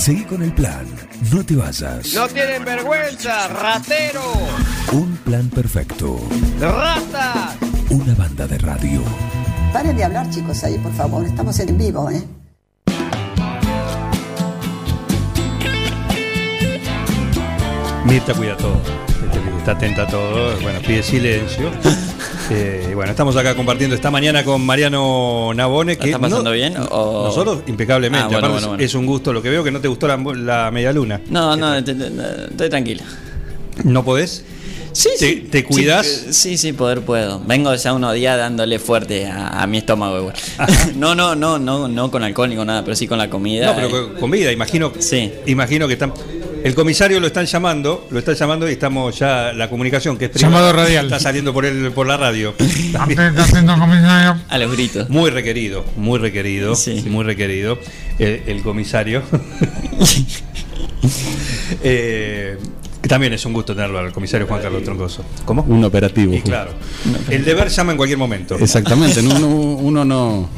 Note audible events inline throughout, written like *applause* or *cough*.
Seguí con el plan. No te vayas. No tienen vergüenza, ratero. Un plan perfecto. Rata. Una banda de radio. Paren de hablar, chicos, ahí, por favor. Estamos en vivo, ¿eh? Mirta cuida todo. Está atenta a todo. Bueno, pide silencio. Eh, bueno, estamos acá compartiendo esta mañana con Mariano Nabone. Que ¿La están pasando no- bien? o- Nosotros, impecablemente. Ah, bueno, Aparte, bueno, bueno. Es un gusto. Lo que veo que no te gustó la, la media luna. No, no, estoy tranquila. ¿No podés? Sí, ¿Te- sí. te cuidás? Sí, Sí, sí, poder puedo. Vengo ya unos días dándole fuerte a, a mi estómago igual. *laughs* no, no, no, no, no con alcohol ni con nada, pero sí con la comida. No, pero Eh, con comida, imagino. Sí. Imagino que están. El comisario lo están llamando, lo están llamando y estamos ya la comunicación que es Llamado radial. está saliendo por el por la radio. *laughs* A los gritos. Muy requerido, muy requerido, Sí. muy requerido el, el comisario. *laughs* Eh, también es un gusto tenerlo al comisario Juan Carlos Troncoso. ¿Cómo? Un operativo. Y claro, el deber llama en cualquier momento. Exactamente, uno, uno no,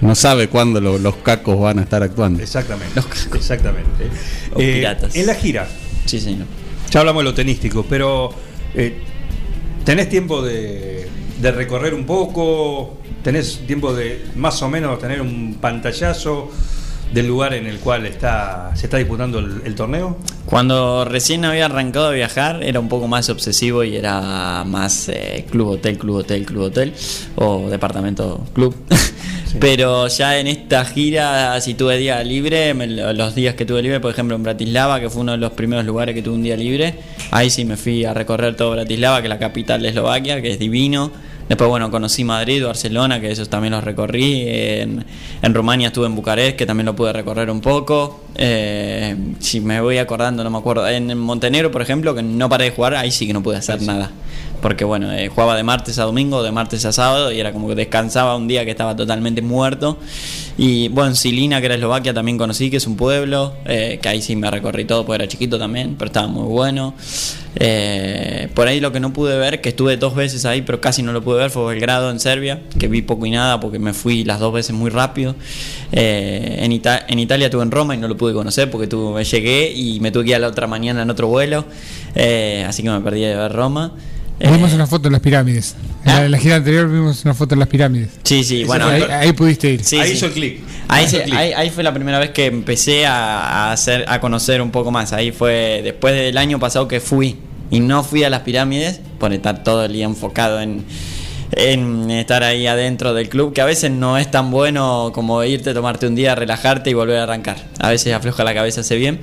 no sabe cuándo lo- los cacos van a estar actuando. Exactamente. Exactamente. O Eh, piratas. en la gira, Sí, señor. ya hablamos de lo tenístico, pero eh, ¿tenés tiempo de, de recorrer un poco? ¿Tenés tiempo de más o menos tener un pantallazo del lugar en el cual está se está disputando el, el torneo? Cuando recién había arrancado a viajar era un poco más obsesivo y era más eh, club hotel, club hotel, club hotel o departamento club. *laughs* Pero ya en esta gira, si tuve día libre, me- los días que tuve libre, por ejemplo en Bratislava, que fue uno de los primeros lugares que tuve un día libre, ahí sí me fui a recorrer todo Bratislava, que es la capital de Eslovaquia, que es divino. Después, bueno, conocí Madrid, Barcelona, que esos también los recorrí. En, en Rumania estuve en Bucarest, que también lo pude recorrer un poco. Eh, si me voy acordando, no me acuerdo. En Montenegro, por ejemplo, que no paré de jugar, ahí sí que no pude hacer nada. Porque, bueno, eh, jugaba de martes a domingo, de martes a sábado, y era como que descansaba un día que estaba totalmente muerto. Y, bueno, Silina, que era Eslovaquia, también conocí, que es un pueblo, eh, que ahí sí me recorrí todo, porque era chiquito también, pero estaba muy bueno. Eh, por ahí lo que no pude ver, que estuve dos veces ahí, pero casi no lo pude ver, fue Belgrado en Serbia, que vi poco y nada porque me fui las dos veces muy rápido. En, Ita- en Italia estuve en Roma y no lo pude conocer porque tuve, llegué y me tuve que ir a la otra mañana en otro vuelo, así que me perdí de ver Roma. Eh, Vimos una foto de las pirámides. En la, en la gira anterior vimos una foto de las pirámides. Sí, sí, bueno. ahí, ahí pudiste ir. Sí, ahí sí. hizo el clic. Ahí, ahí- ahí fue la primera vez que empecé a, a hacer, a conocer un poco más. Ahí fue después del año pasado que fui y no fui a las pirámides por estar todo el día enfocado en, en estar ahí adentro del club, que a veces no es tan bueno como irte, tomarte un día, relajarte y volver a arrancar. A veces afloja la cabeza, hace bien.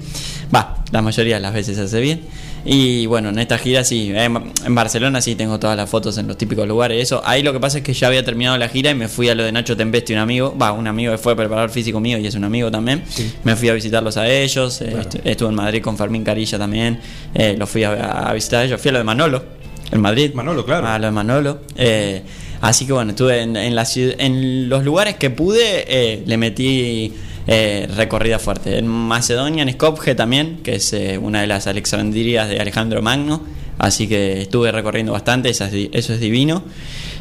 Va, la mayoría de las veces hace bien. Y bueno, en esta gira sí, en en Barcelona sí tengo todas las fotos en los típicos lugares. Eso, ahí lo que pasa es que ya había terminado la gira y me fui a lo de Nacho Tempesti, un amigo, va, un amigo que fue preparador físico mío y es un amigo también. Me fui a visitarlos a ellos, eh, estu- estuve en Madrid con Fermín Carilla también, eh, los fui a, a visitar a ellos, fui a lo de Manolo, en Madrid. Manolo, claro. A lo de Manolo. eh, así que bueno, estuve en, en, la en los lugares que pude, eh, le metí eh, recorrida fuerte. En Macedonia, en Skopje también, que es eh, una de las Alexandrias de Alejandro Magno. Así que estuve recorriendo bastante, eso es, eso es divino.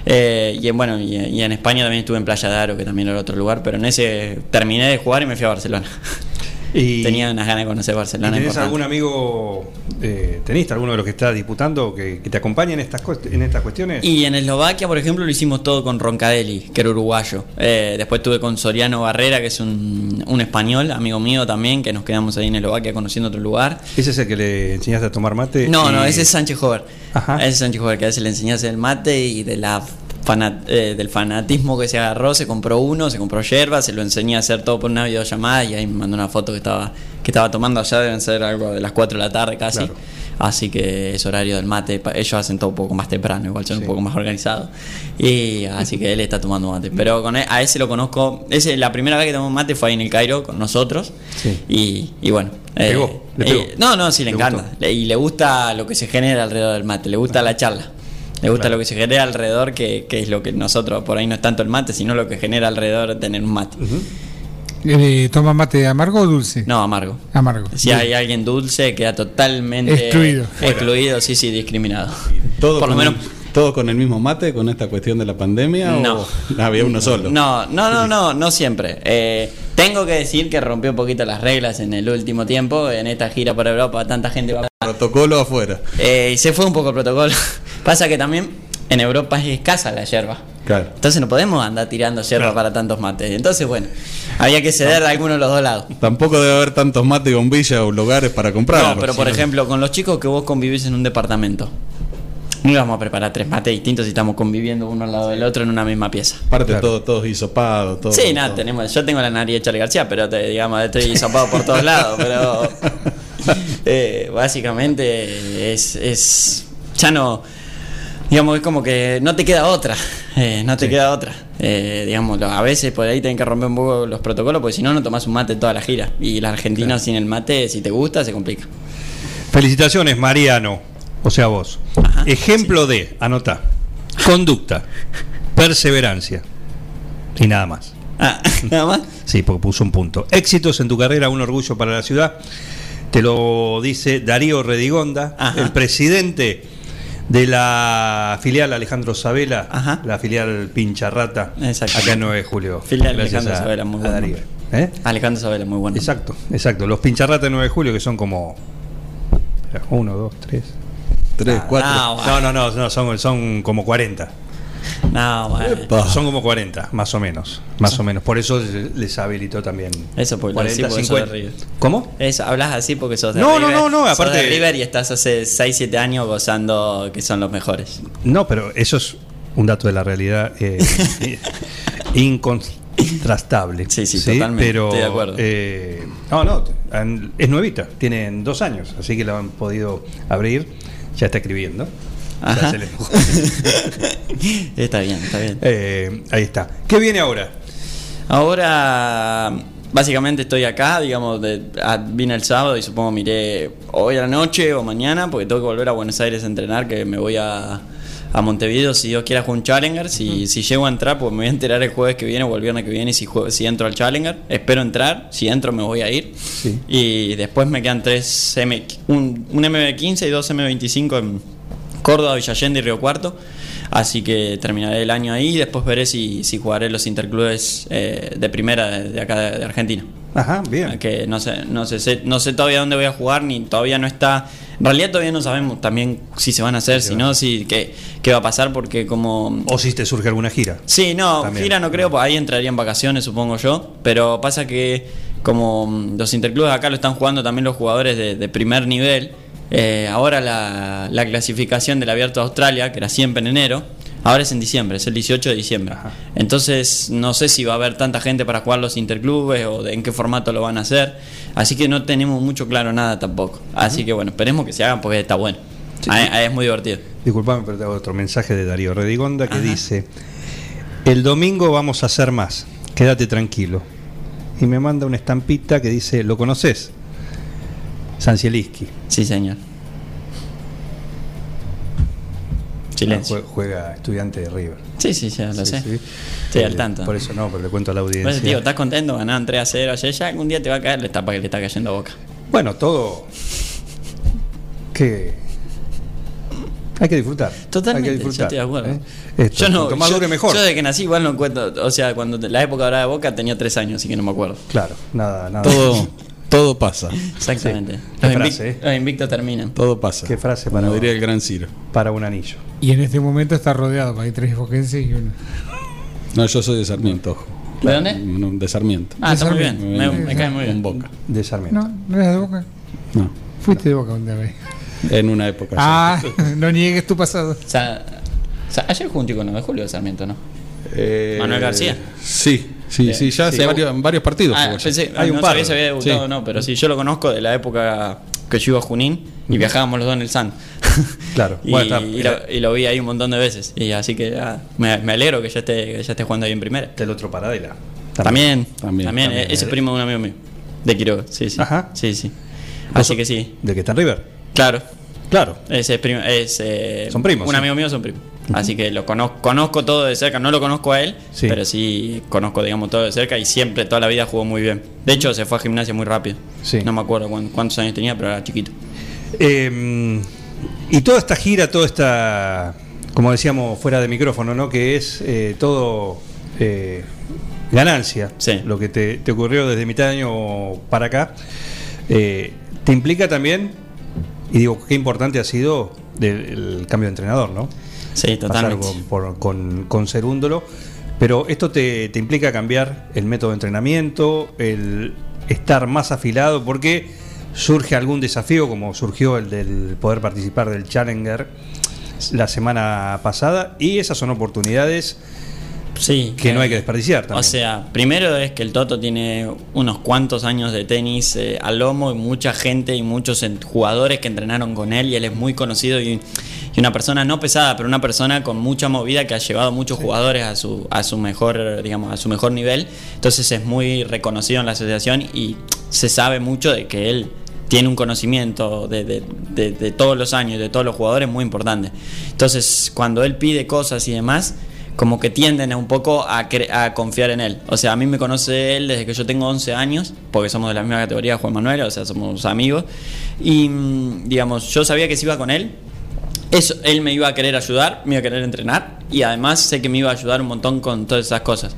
Eh, y en, bueno, y, y en España también estuve en Playa de Aro, que también era otro lugar, pero en ese terminé de jugar y me fui a Barcelona. *laughs* Y, Tenía unas ganas de conocer ¿y Barcelona. ¿Tenés importante. algún amigo, eh, tenés alguno de los que está disputando que, que te acompañe en estas, en estas cuestiones? Y en Eslovaquia, por ejemplo, lo hicimos todo con Roncadelli, que era uruguayo. Eh, después estuve con Soriano Barrera, que es un, un español, amigo mío también, que nos quedamos ahí en Eslovaquia conociendo otro lugar. ¿Ese es el que le enseñaste a tomar mate? No, Y- no, ese es Sánchez Jover. Ajá. Ese es Sánchez Jover, que a veces le enseñase el mate y de la fana- eh, del fanatismo que se agarró, se compró uno, se compró yerba, se lo enseñé a hacer todo por una videollamada y ahí me mandó una foto que estaba, que estaba tomando allá, deben ser algo de las 4 de la tarde casi. Claro. Así que es horario del mate. Ellos hacen todo un poco más temprano, igual son Sí. un poco más organizados. Y así que él está tomando mate. Pero con él- a ese lo conozco. Ese, la primera vez que tomó mate fue ahí en el Cairo con nosotros. Sí. Y, y bueno. ¿Le pegó? no, no, sí le, ¿Le encanta. Le- y le gusta lo que se genera alrededor del mate. Le gusta la charla. Le gusta Claro. lo que se genera alrededor, que, que es lo que nosotros, por ahí no es tanto el mate, sino lo que genera alrededor de tener un mate. Eh, ¿Toma mate amargo o dulce? No, amargo. Amargo. Si hay alguien dulce, queda totalmente Excluido. excluido, sí, sí, discriminado. Todo Por lo menos, ¿Todos con el mismo mate con esta cuestión de la pandemia? No. ¿O había uno solo? No, no, no, no, no siempre. Eh, tengo que decir que rompió un poquito las reglas en el último tiempo, en esta gira por Europa, tanta gente va. Protocolo afuera. Eh, y se fue un poco el protocolo. *laughs* Pasa que también en Europa es escasa la yerba. Claro. Entonces no podemos andar tirando yerba para tantos mates. Entonces, bueno, había que ceder a alguno de los dos lados. Tampoco debe haber tantos mate y bombillas o lugares para comprar. No, pero por ejemplo, con los chicos que vos convivís en un departamento, no íbamos a preparar tres mates distintos si estamos conviviendo uno al lado del otro en una misma pieza. Aparte Claro. todo, todos hisopados, todo. Sí, nada, todo. tenemos, yo tengo la nariz de Charlie García, pero te, digamos, estoy zapado por todos lados, pero *laughs* eh, básicamente es, es, ya no, digamos, es como que no te queda otra, *laughs* eh, no te queda otra. Eh, digamos, a veces por ahí tienen que romper un poco los protocolos, porque si no, no tomás un mate toda la gira. Y el argentino sin el mate, si te gusta, se complica. Felicitaciones, Mariano. O sea, vos. Ajá, Ejemplo de, anota, conducta, perseverancia y nada más. Ah, *laughs* nada más. Sí, porque puso un punto. Éxitos en tu carrera, un orgullo para la ciudad. Te lo dice Darío Redigonda, Ajá. el presidente de la filial Alejandro Sabela, Ajá. la filial Pincharrata, Exacto. acá en 9 de julio. Filial Gracias Alejandro a- Sabela, muy a buen Darío. nombre. ¿Eh? Alejandro Sabela, muy bueno. Exacto, exacto. Los Pincharrata de 9 de julio, que son como. Uno, dos, tres. Tres, cuatro. No, No, no, no, no son, son como 40. no, bueno. Son como 40, más o menos. Más o menos. Por eso les habilitó también. Eso porque lo decís porque sos de River. ¿Cómo? Eso, hablas así porque sos de No, no, River. no, no, Sos aparte- de River y estás hace 6, 7 años gozando que son los mejores. No, pero eso es un dato de la realidad eh, *laughs* incontrastable. Sí, sí, totalmente, Pero, estoy de acuerdo. eh, no, no, es nuevita, tienen dos años, así que lo han podido abrir. Ya está escribiendo. Ya se le- *laughs* está bien, está bien. Eh, ahí está. ¿Qué viene ahora? Ahora, básicamente estoy acá, digamos, de- ah, vine el sábado y supongo miré hoy a la noche o mañana porque tengo que volver a Buenos Aires a entrenar, que me voy a, a Montevideo si Dios quiere a jugar un Challenger. Si, si llego a entrar, pues me voy a enterar el jueves que viene o el viernes que viene si, si entro al Challenger. Espero entrar, si entro me voy a ir. Sí. Y después me quedan tres M, un, un MB15 y dos MB25 en Córdoba, Villallende y Río Cuarto. Así que terminaré el año ahí y después veré si, si jugaré los interclubes eh, de primera de, acá de Argentina. Ajá, bien. Que no sé, no sé, sé- no sé todavía dónde voy a jugar, ni todavía no está. En realidad todavía no sabemos también si se van a hacer, si no, si qué, qué va a pasar, porque como O si te surge alguna gira. Sí, no, También. gira no creo, pues ahí entrarían vacaciones, supongo yo. Pero pasa que como mm, los interclubes acá lo están jugando también los jugadores de, de primer nivel, eh, ahora la, la clasificación del Abierto de Australia, que era siempre en enero, ahora es en diciembre, es el 18 de diciembre. Ajá. Entonces no sé si va a haber tanta gente para jugar los interclubes o de en qué formato lo van a hacer. Así que no tenemos mucho claro nada tampoco. Así que bueno, esperemos que se hagan porque está bueno. Ahí- ahí es muy divertido. Disculpame, pero te hago otro mensaje de Darío Redigonda que Ajá. dice: El domingo vamos a hacer más, quédate tranquilo. Y me manda una estampita que dice: ¿Lo conoces? Sancieliski. Sí, señor. Silencio. Jue- Juega estudiante de River. Sí, sí, ya lo Sí, sé. sí. Estoy Eh, al tanto. Por eso no, pero le cuento a la audiencia. Pues, tío, ¿estás contento? Ganaron 3 a 0 ayer. Ya algún día te va a caer la etapa que le está cayendo a boca. Bueno, todo. Que. Hay que disfrutar. Totalmente, Hay que disfrutar. yo estoy de acuerdo. ¿eh? Esto, yo no, cuanto más yo, dure mejor. yo desde que nací igual no cuento. O sea, cuando la época dorada de boca tenía 3 años, así que no me acuerdo. Claro, nada, nada. Todo, *laughs* todo pasa. Exactamente. Sí. Los, Qué invic- frase, ¿eh? los invictos terminan. Todo pasa. Qué frase para- Como diría el gran Ciro. Para un anillo. Y en este momento está rodeado, hay tres boquenses y uno. No, yo soy de Sarmiento, ojo. ¿De dónde? De Sarmiento. Ah, está muy bien. Sarmiento. Me, me cae muy bien. Con Boca. De Sarmiento. No, no eras de boca. No. Fuiste de boca un día. ve. En una época. Ah, *laughs* no niegues tu pasado. O sea, o sea, ayer un chico 9 de julio de Sarmiento, ¿no? Eh, Manuel García. Sí, sí, sí, ya Sí. hace varios, varios partidos. Ah, pensé, Hay un no par. sabía si había debutado Sí. o no, pero sí, yo lo conozco de la época que yo iba a Junín y viajábamos los dos en el SAN. *laughs* Claro. y, Bueno, está- y lo, y lo vi ahí un montón de veces. Y así que ah, me, me alegro que ya esté, que ya esté jugando ahí en primera. Del otro Paradela. También, También, también, también. eh, ese primo de un amigo mío, de Quiroga, sí, sí. Ajá. Sí, sí. Así que sí, ¿De que está en River? claro. Claro. Ese es primo, es, eh, Son primos, Un sí. amigo mío son primos. Así que lo conozco, conozco todo de cerca. No lo conozco a él, Sí. pero sí conozco, digamos, todo de cerca y siempre, toda la vida jugó muy bien. De hecho, se fue a gimnasia muy rápido. Sí. No me acuerdo cuán- cuántos años tenía, pero era chiquito. Eh, y toda esta gira, toda esta como decíamos fuera de micrófono, ¿no? Que es eh, todo eh, ganancia. Sí. Lo que te, te ocurrió desde mitad de año para acá. Eh, te implica también, y digo, qué importante ha sido del- el cambio de entrenador, ¿no? Sí, Pasar totalmente. con, por- con, con Cerúndolo. Pero esto te, te implica cambiar el método de entrenamiento, el estar más afilado, porque surge algún desafío, como surgió el del poder participar del Challenger la semana pasada, y esas son oportunidades Sí. que no hay eh, que desperdiciar también. O sea, primero es que el Toto tiene unos cuantos años de tenis eh, al lomo y mucha gente y muchos jugadores que entrenaron con él y él es muy conocido y, y una persona no pesada, pero una persona con mucha movida que ha llevado muchos jugadores a su, a su mejor, digamos, a su mejor nivel. Entonces es muy reconocido en la asociación y se sabe mucho de que él tiene un conocimiento de, de- de- de todos los años, de todos los jugadores muy importante. Entonces, cuando él pide cosas y demás, como que tienden a un poco a confiar en él. O sea, a mí me conoce él desde que yo tengo 11 años, porque somos de la misma categoría, Juan Manuel, o sea, somos amigos. Y, mm, digamos, yo sabía que si iba con él, eso, él me iba a querer ayudar, me iba a querer entrenar y además sé que me iba a ayudar un montón con todas esas cosas.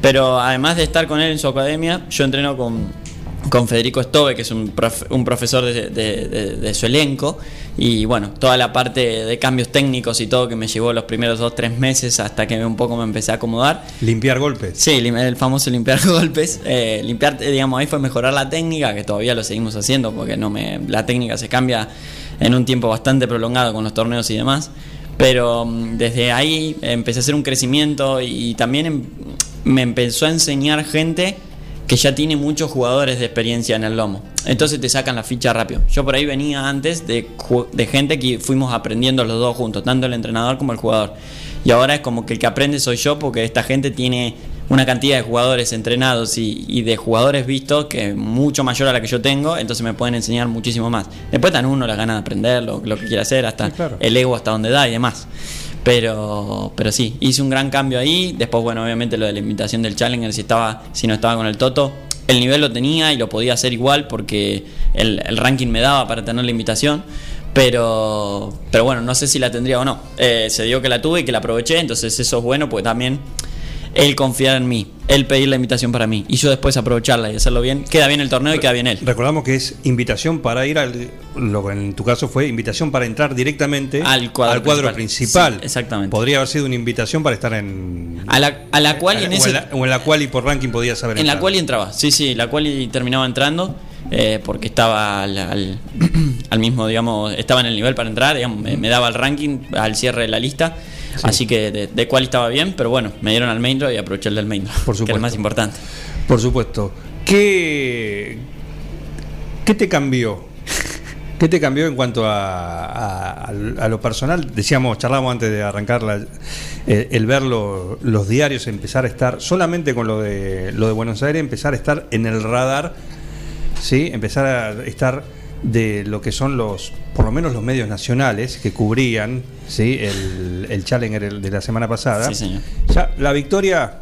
Pero además de estar con él en su academia, yo entreno con, con Federico Stove, que es un, profe- un profesor de, de- de- de su elenco. Y bueno, toda la parte de cambios técnicos y todo que me llevó los primeros dos, tres meses hasta que un poco me empecé a acomodar. Limpiar golpes. Sí, el famoso limpiar *laughs* golpes. Eh, limpiar, digamos, ahí fue mejorar la técnica, que todavía lo seguimos haciendo porque no me, la técnica se cambia en un tiempo bastante prolongado con los torneos y demás. Pero mm, desde ahí empecé a hacer un crecimiento y, también em- me empezó a enseñar gente que ya tiene muchos jugadores de experiencia en el lomo. Entonces te sacan la ficha rápido. Yo por ahí venía antes de, de gente que fuimos aprendiendo los dos juntos, tanto el entrenador como el jugador. Y ahora es como que el que aprende soy yo porque esta gente tiene una cantidad de jugadores entrenados y, y de jugadores vistos que es mucho mayor a la que yo tengo, entonces me pueden enseñar muchísimo más. Después tan uno las ganas de aprender, lo, lo que quiera hacer, hasta Sí, claro. el ego hasta donde da y demás. Pero, pero sí, hice un gran cambio ahí. Después, bueno, obviamente lo de la invitación del Challenger, si estaba, si no estaba con el Toto, el nivel lo tenía y lo podía hacer igual porque el, el ranking me daba para tener la invitación. Pero, pero bueno, no sé si la tendría o no. Eh, se dio que la tuve y que la aproveché, entonces eso es bueno, pues también él confiar en mí, él pedir la invitación para mí y yo después aprovecharla y hacerlo bien. Queda bien el torneo y queda bien él. Recordamos que es invitación para ir al. Lo que en tu caso fue invitación para entrar directamente Al cuadro principal. principal. Sí, exactamente. Podría haber sido una invitación para estar en. A la, a la cual y en o, ese, en la, o en la cual y por ranking podías haber En la cual y entraba, sí, sí, la cual y terminaba entrando eh, porque estaba al, al- *clears throat* al mismo, digamos, estaba en el nivel para entrar, digamos, me, me daba el ranking al cierre de la lista, así que de, de cual estaba bien, pero bueno, me dieron al main draw y aproveché el del main draw, Por que es el más importante. Por supuesto. ¿Qué, qué te cambió? ¿Qué te cambió en cuanto a, a- a lo personal? Decíamos, charlábamos antes de arrancar la- eh, el ver lo- los diarios, empezar a estar, solamente con lo de, lo de Buenos Aires, empezar a estar en el radar, ¿sí? empezar a estar de lo que son los, por lo menos los medios nacionales que cubrían ¿sí? el, el Challenger de la semana pasada. Sí, señor. Ya, la victoria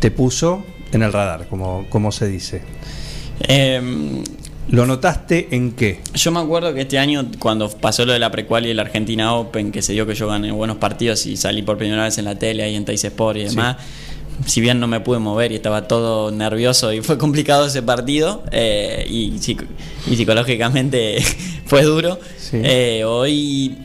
te puso en el radar, como, como se dice. Eh, ¿Lo notaste en qué? Yo me acuerdo que este año, cuando pasó lo de la precual y el Argentina Open, que se dio que yo gané buenos partidos y salí por primera vez en la tele ahí en Tais Sport y demás, si bien no me pude mover y estaba todo nervioso y fue complicado ese partido eh, y, psico- y psicológicamente *laughs* fue duro, Sí. eh, hoy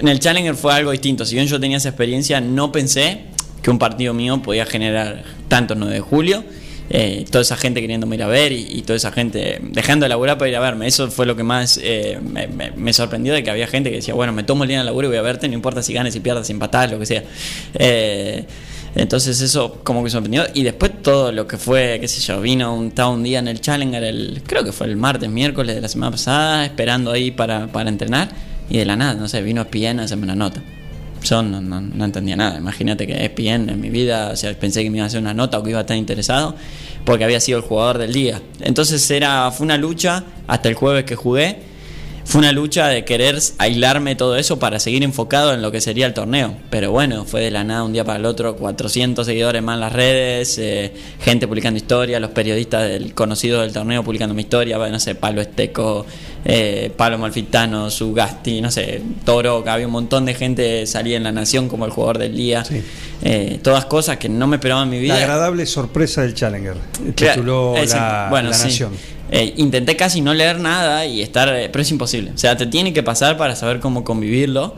en el Challenger fue algo distinto. Si bien yo tenía esa experiencia, no pensé que un partido mío podía generar tanto 9 de julio. eh, toda esa gente queriéndome ir a ver y, y toda esa gente dejando de laburar para ir a verme. Eso fue lo que más eh, me, me- me sorprendió de que había gente que decía, bueno, me tomo el día de laburo y voy a verte, no importa si ganes, si pierdas, si empatás, lo que sea. Eh, entonces eso como que sorprendió. Y después todo lo que fue, qué sé yo, vino un, estaba un día en el Challenger, el, creo que fue el martes, miércoles de la semana pasada, esperando ahí para, para entrenar. Y de la nada, no sé, vino ESPN a hacerme una nota. Yo no, no, no entendía nada. Imagínate que ESPN en mi vida, o sea, pensé que me iba a hacer una nota o que iba a estar interesado porque había sido el jugador del día. Entonces era, fue una lucha hasta el jueves que jugué fue una lucha de querer aislarme todo eso para seguir enfocado en lo que sería el torneo. Pero bueno, fue de la nada un día para el otro, 400 seguidores más en las redes, eh, gente publicando historia, los periodistas del, conocidos del torneo publicando mi historia, no sé, Pablo Esteco, eh, Pablo Malfitano, Sugasti, no sé, Toro, había un montón de gente salía en La Nación como el jugador del día. Sí. Eh, todas cosas que no me esperaba en mi vida. La agradable sorpresa del Challenger. Tituló Eh, la, bueno, La sí. Eh, intenté casi no leer nada y estar, eh, pero es imposible. O sea, te tiene que pasar para saber cómo convivirlo.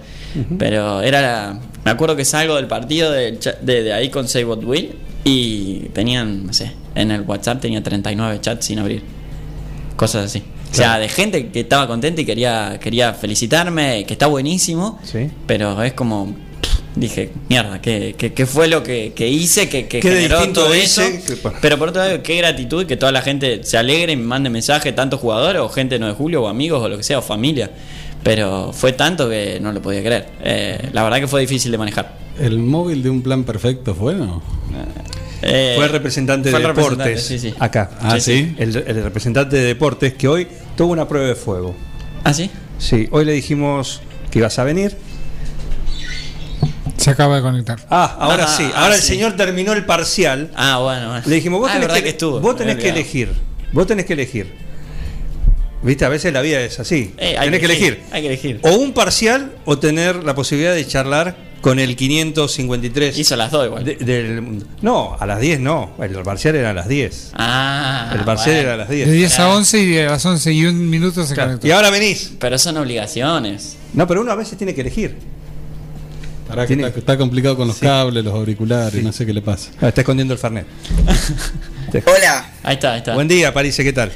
Pero era, la- me acuerdo que salgo del partido de, de, de ahí con Say What Will y tenían, no sé, en el WhatsApp tenía 39 chats sin abrir. Cosas así. O sea, de gente que estaba contenta y quería, quería felicitarme, que está buenísimo. Sí. Pero es como, dije, mierda, ¿qué, qué, qué fue lo que, que hice que, que ¿Qué de generó todo eso? Pero por otro lado, qué gratitud que toda la gente se alegre y me mande mensaje, tanto jugadores o gente de 9 de julio o amigos o lo que sea, o familia. Pero fue tanto que no lo podía creer. Eh, la verdad que fue difícil de manejar. ¿El móvil de un plan perfecto fue, no? Eh, Fue el representante fue de representante, deportes sí, sí. acá. Ah, sí. El, el representante de deportes que hoy tuvo una prueba de fuego. ¿Ah, sí? Sí, hoy le dijimos que ibas a venir. Se acaba de conectar. Ah, ahora Ah, sí. ah, Ahora el sí. señor terminó el parcial. Ah, bueno. bueno. Le dijimos, vos Ah, tenés, que, que estuvo. vos tenés que elegir. Vos tenés que elegir. Viste, a veces la vida es así. Eh, hay tenés que elegir. Hay que elegir. O un parcial o tener la posibilidad de charlar con el 553. Hizo las dos igual. de- del, no, a las 10 no. El parcial era a las 10. Ah. el parcial bueno. era a las De 10. 10 a 11 y de las 11 y un minuto se Claro. conectó. Y ahora venís. Pero son obligaciones. No, pero uno a veces tiene que elegir. Pará, que está, está complicado con los Sí. cables, los auriculares, Sí. no sé qué le pasa. Ah, está escondiendo el Fernet. *laughs* Hola. Ahí está, ahí está. Buen día, París, ¿qué tal?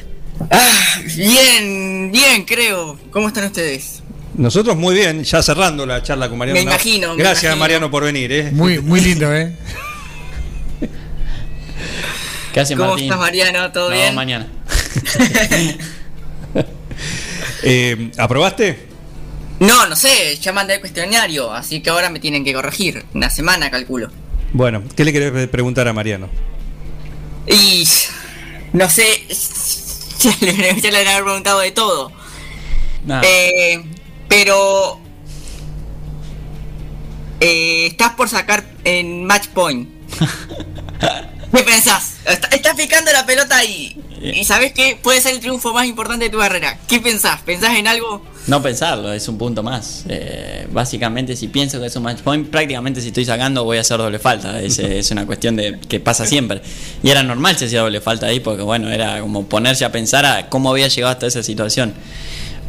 Ah, bien, bien, creo. ¿Cómo están ustedes? Nosotros muy bien, ya cerrando la charla con Mariano. Me imagino, me Gracias, imagino. Mariano, por venir. ¿eh? Muy, muy lindo, ¿eh? *laughs* ¿Qué hace ¿Cómo Martín? estás, Mariano? ¿Todo No, bien? mañana. *laughs* Eh, ¿Aprobaste? No, no sé, ya mandé el cuestionario, así que ahora me tienen que corregir. Una semana, calculo. Bueno, ¿qué le querés preguntar a Mariano? Y. No sé. *laughs* Ya le, ya le habré preguntado de todo. Nada. Eh, pero. Eh, estás por sacar en match point. *laughs* ¿Qué pensás? Está- Estás picando la pelota ahí. Y sabes que puede ser el triunfo más importante de tu carrera. ¿Qué pensás? ¿Pensás en algo? No pensarlo, es un punto más. Eh, básicamente, si pienso que es un match point, prácticamente si estoy sacando voy a hacer doble falta. Es, *laughs* es una cuestión de que pasa siempre. Y era normal si hacía doble falta ahí, porque bueno, era como ponerse a pensar a cómo había llegado hasta esa situación.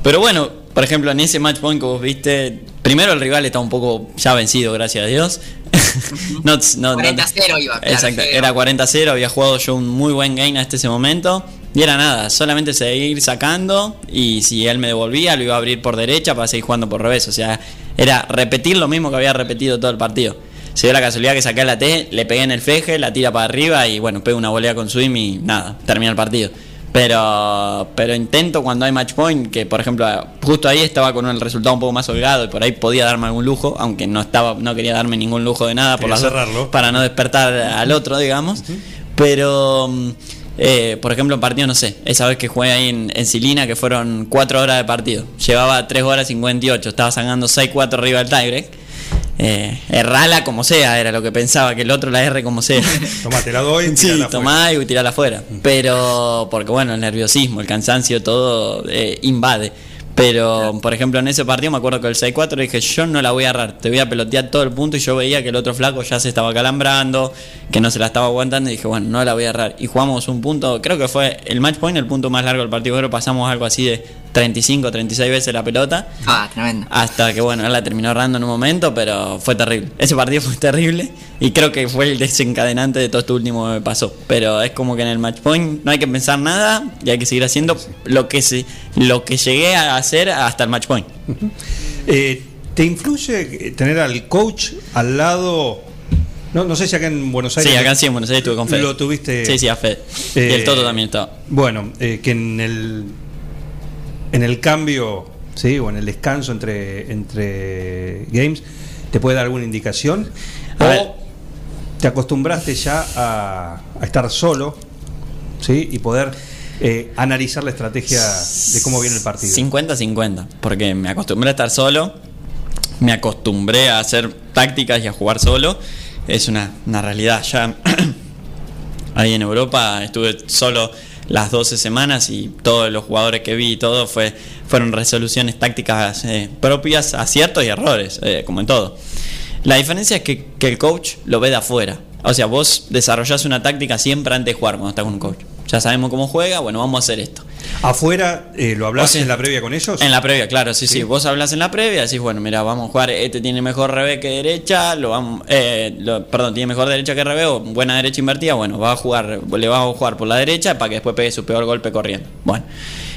Pero bueno, por ejemplo, en ese match point que vos viste, primero el rival está un poco ya vencido, gracias a Dios. *laughs* no, no, no- 40-0 iba, claro, Exacto, era 40-0, había jugado yo un muy buen game hasta ese momento. Y era nada, solamente seguir sacando y si él me devolvía lo iba a abrir por derecha para seguir jugando por revés. O sea, era repetir lo mismo que había repetido todo el partido. Se dio la casualidad que saqué la T, le pegué en el feje, la tira para arriba y bueno, pego una volea con swim y nada, termina el partido. Pero, pero intento cuando hay match point, que por ejemplo justo ahí estaba con el resultado un poco más holgado y por ahí podía darme algún lujo, aunque no estaba, no quería darme ningún lujo de nada por las cerrarlo. para no despertar al otro, digamos. Pero, mm, eh, por ejemplo, en partido, no sé, esa vez que jugué ahí en, en Silina, que fueron 4 horas de partido, llevaba 3 horas 58, estaba sacando 6-4 arriba del tiebreak. Eh, errala como sea, era lo que pensaba, que el otro la R como sea. *laughs* Tomá, te la doy. *laughs* Sí, tirala tomá y tirarla afuera. Pero, porque bueno, el nerviosismo, el cansancio, todo eh, invade. Pero, por ejemplo, en ese partido me acuerdo que el 6-4 dije, yo no la voy a agarrar, te voy a pelotear todo el punto y yo veía que el otro flaco ya se estaba calambrando, que no se la estaba aguantando y dije, bueno, no la voy a agarrar. Y jugamos un punto, creo que fue el match point, el punto más largo del partido, creo pasamos algo así de 35, 36 veces la pelota. Ah, tremendo. Hasta que bueno, él la terminó errando en un momento, pero fue terrible. Ese partido fue terrible y creo que fue el desencadenante de todo esto último que me pasó. Pero es como que en el match point no hay que pensar nada y hay que seguir haciendo lo que se, lo que llegué a hacer hasta el match point. Eh, ¿Te influye tener al coach al lado? No, no sé si acá en Buenos Aires. Sí, acá sí en Buenos Aires estuve con Fede. Lo tuviste. Sí, sí, a Fede. y Eh, el Toto también estaba. Bueno, eh, que en el en el cambio, sí, o en el descanso entre entre games, te puede dar alguna indicación. O te acostumbraste ya a, a estar solo, sí, y poder eh, analizar la estrategia de cómo viene el partido. 50-50, porque me acostumbré a estar solo, me acostumbré a hacer tácticas y a jugar solo. Es una, una realidad. Ya *clears throat* ahí en Europa estuve solo las 12 semanas y todos los jugadores que vi y todo fue, fueron resoluciones tácticas eh, propias, aciertos y errores, eh, como en todo. La diferencia es que, que el coach lo ve de afuera. O sea, vos desarrollás una táctica siempre antes de jugar cuando estás con un coach. Ya sabemos cómo juega, bueno, vamos a hacer esto. Afuera, eh, ¿lo hablas O sea, en la previa con ellos? En la previa, claro, sí, sí. Vos hablas en la previa, decís, bueno, mira, vamos a jugar, este tiene mejor revés que derecha, lo vamos, eh, lo- perdón, tiene mejor derecha que revés, o buena derecha invertida, bueno, va a jugar, le vamos a jugar por la derecha para que después pegue su peor golpe corriendo. Bueno.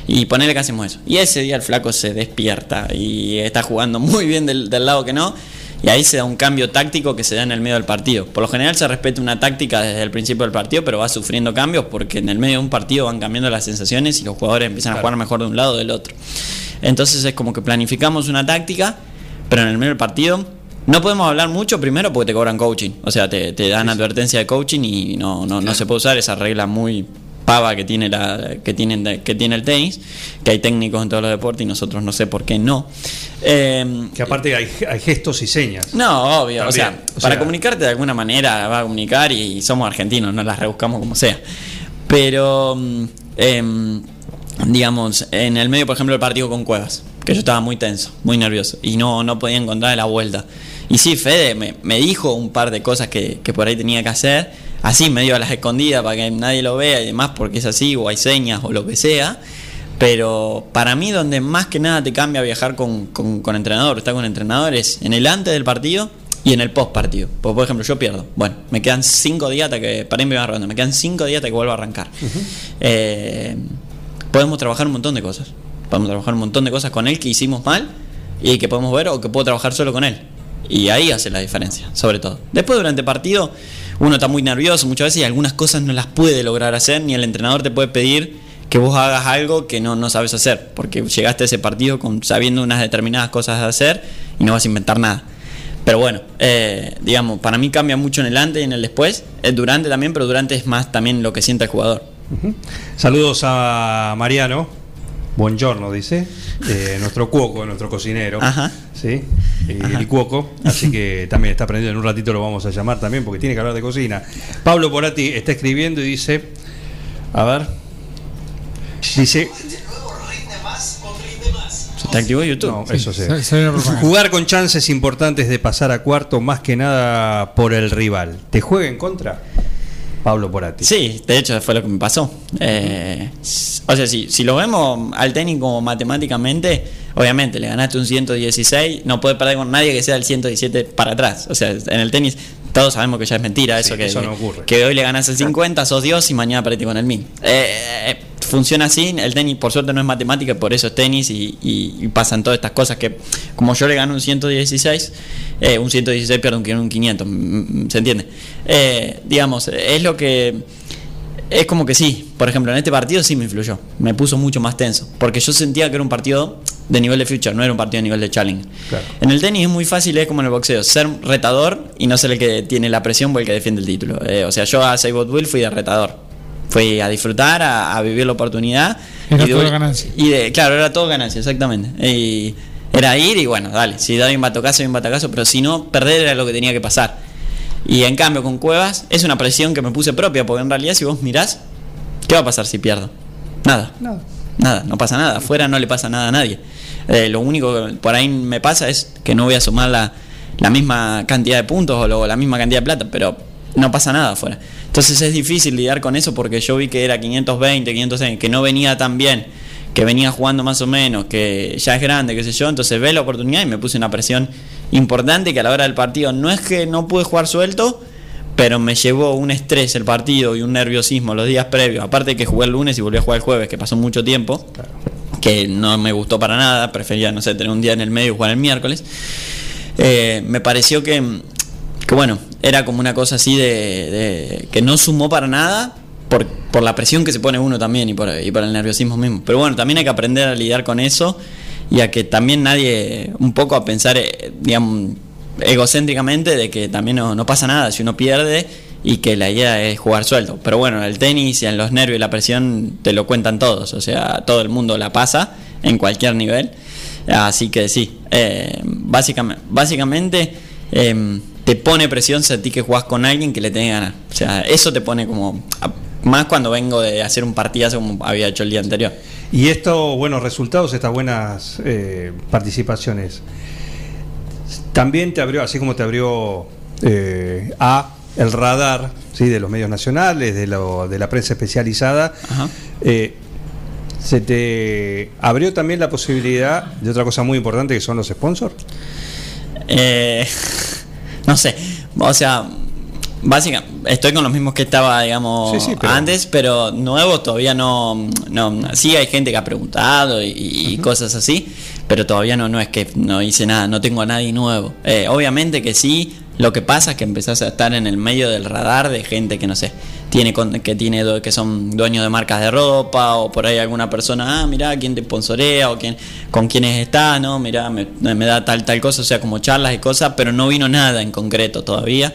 Y ponele que hacemos eso. Y ese día el flaco se despierta y está jugando muy bien del, del lado que no. Y ahí se da un cambio táctico que se da en el medio del partido. Por lo general se respeta una táctica desde el principio del partido, pero va sufriendo cambios porque en el medio de un partido van cambiando las sensaciones y los jugadores empiezan a jugar mejor de un lado o del otro. Entonces es como que planificamos una táctica, pero en el medio del partido no podemos hablar mucho primero porque te cobran coaching. O sea, te, te dan advertencia de coaching y no, no, no se puede usar esa regla muy pava que tiene la que tienen que tiene el tenis que hay técnicos en todos los deportes y nosotros no sé por qué no Eh, Que aparte hay, hay gestos y señas. no, obvio. O sea, o para sea- comunicarte de alguna manera va a comunicar y somos argentinos, no las rebuscamos como sea. Pero, em, digamos, en el medio, por ejemplo, el partido con Cuevas, que yo estaba muy tenso, muy nervioso y no, no podía encontrar la vuelta. Y sí, Fede me, me dijo un par de cosas que, que por ahí tenía que hacer, así medio a las escondidas para que nadie lo vea y demás, porque es así, o hay señas o lo que sea. Pero para mí donde más que nada te cambia viajar con, con, con entrenador, estar con entrenador es en el antes del partido y en el post partido. Porque, por ejemplo, yo pierdo. Bueno, me quedan cinco días hasta que, para primera ronda, me quedan cinco días hasta que vuelva a arrancar. Eh, podemos trabajar un montón de cosas. Podemos trabajar un montón de cosas con él que hicimos mal y que podemos ver o que puedo trabajar solo con él. Y ahí hace la diferencia, sobre todo. Después durante el partido uno está muy nervioso muchas veces y algunas cosas no las puede lograr hacer ni el entrenador te puede pedir que vos hagas algo que no, no sabes hacer, porque llegaste a ese partido con, sabiendo unas determinadas cosas de hacer y no vas a inventar nada. Pero bueno, eh, digamos, para mí cambia mucho en el antes y en el después, el durante también, pero durante es más también lo que siente el jugador. Saludos a Mariano. Buongiorno, dice. eh, nuestro cuoco, nuestro cocinero. Ajá. ¿Sí? Eh, el cuoco. Así que también está aprendiendo. En un ratito lo vamos a llamar también porque tiene que hablar de cocina. Pablo Porati está escribiendo y dice. A ver. Dice. Te activó YouTube. No, eso sí. Una propaganda. Jugar con chances importantes de pasar a cuarto, más que nada por el rival. ¿Te juega en contra? Pablo Porati. Sí, de hecho fue lo que me pasó. Eh, o sea, si, si lo vemos al como matemáticamente, obviamente le ganaste un 116, no puedes perder con nadie que sea el 117 para atrás. O sea, en el tenis todos sabemos que ya es mentira Sí, eso, que, eso no ocurre. que hoy le ganas el 50, sos Dios y mañana perdiste con el 1000. Eh, funciona así, el tenis por suerte no es matemática, por eso es tenis y, y- y pasan todas estas cosas que como yo le gano un 116, eh, un 116 pierdo un, un 500, mm, mm, ¿se entiende? Eh, digamos, es lo que... Es como que sí, por ejemplo, en este partido sí me influyó, me puso mucho más tenso, porque yo sentía que era un partido de nivel de future, no era un partido de nivel de challenge. Claro. En el tenis es muy fácil, es como en el boxeo, ser retador y no ser el que tiene la presión o el que defiende el título. Eh, o sea, yo a Seibot Will fui de retador, fui a disfrutar, a, a vivir la oportunidad. Era y de- todo ganancia. Y de, claro, era todo ganancia, exactamente. Y era ir y bueno, dale, si doy un batocazo, doy un batacazo, pero si no, perder era lo que tenía que pasar. Y en cambio con Cuevas es una presión que me puse propia, porque en realidad si vos mirás, ¿qué va a pasar si pierdo? Nada. Nada. Nada, no pasa nada. Afuera no le pasa nada a nadie. Eh, lo único que por ahí me pasa es que no voy a sumar la, la misma cantidad de puntos o lo- la misma cantidad de plata, pero no pasa nada afuera. Entonces es difícil lidiar con eso porque yo vi que era 520, 506, que no venía tan bien, que venía jugando más o menos, que ya es grande, qué sé yo. Entonces ve la oportunidad y me puse una presión importante que a la hora del partido no es que no pude jugar suelto, pero me llevó un estrés el partido y un nerviosismo los días previos. Aparte que jugué el lunes y volví a jugar el jueves, que pasó mucho tiempo, que no me gustó para nada, prefería, no sé, tener un día en el medio y jugar el miércoles. Eh, me pareció que, que, bueno, era como una cosa así de, de- que no sumó para nada por, por la presión que se pone uno también y por, y por el nerviosismo mismo. Pero bueno, también hay que aprender a lidiar con eso y a que también nadie, un poco a pensar, eh, digamos, egocéntricamente de que también no, no pasa nada si uno pierde y que la idea es jugar suelto. Pero bueno, el tenis y en los nervios y la presión te lo cuentan todos, o sea, todo el mundo la pasa en cualquier nivel. Así que sí, eh, básicamente, básicamente eh, te pone presión sentir que jugás con alguien que le tenga ganas. O sea, eso te pone como... Más cuando vengo de hacer un partidazo como había hecho el día anterior. Y estos buenos resultados, estas buenas eh, participaciones, también te abrió, así como te abrió eh, a el radar ¿sí? de los medios nacionales, de, lo- de la prensa especializada, eh, se te abrió también la posibilidad de otra cosa muy importante que son los sponsors. Eh, *laughs* no sé, o sea, básicamente estoy con los mismos que estaba, digamos, Sí, sí, pero- antes, pero nuevos todavía no, no. Sí hay gente que ha preguntado y, y cosas así, pero todavía no, no es que no hice nada, no tengo a nadie nuevo. Eh, obviamente que sí. Lo que pasa es que empezás a estar en el medio del radar de gente que no sé, tiene que tiene que son dueños de marcas de ropa o por ahí alguna persona, ah, mirá quién te sponsorea o quién con quiénes está, no, mirá, me, me da tal tal cosa, o sea, como charlas y cosas, pero no vino nada en concreto todavía.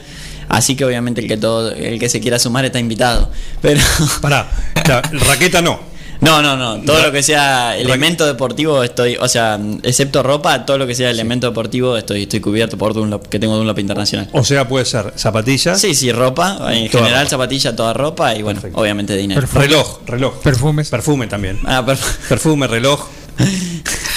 Así que obviamente el que todo el que se quiera sumar está invitado. Pero Pará, la raqueta no. No, no, no, todo lo que sea elemento deportivo estoy, o sea, excepto ropa, todo lo que sea elemento deportivo estoy estoy cubierto por Dunlop, que tengo Dunlop internacional. O sea, puede ser zapatillas, Sí, sí, ropa, en general ropa. zapatilla, toda ropa y bueno, Perfecto. obviamente dinero. Perfume. reloj, reloj. Perfumes. Perfume también. Ah, perf- Perfume, reloj. *laughs*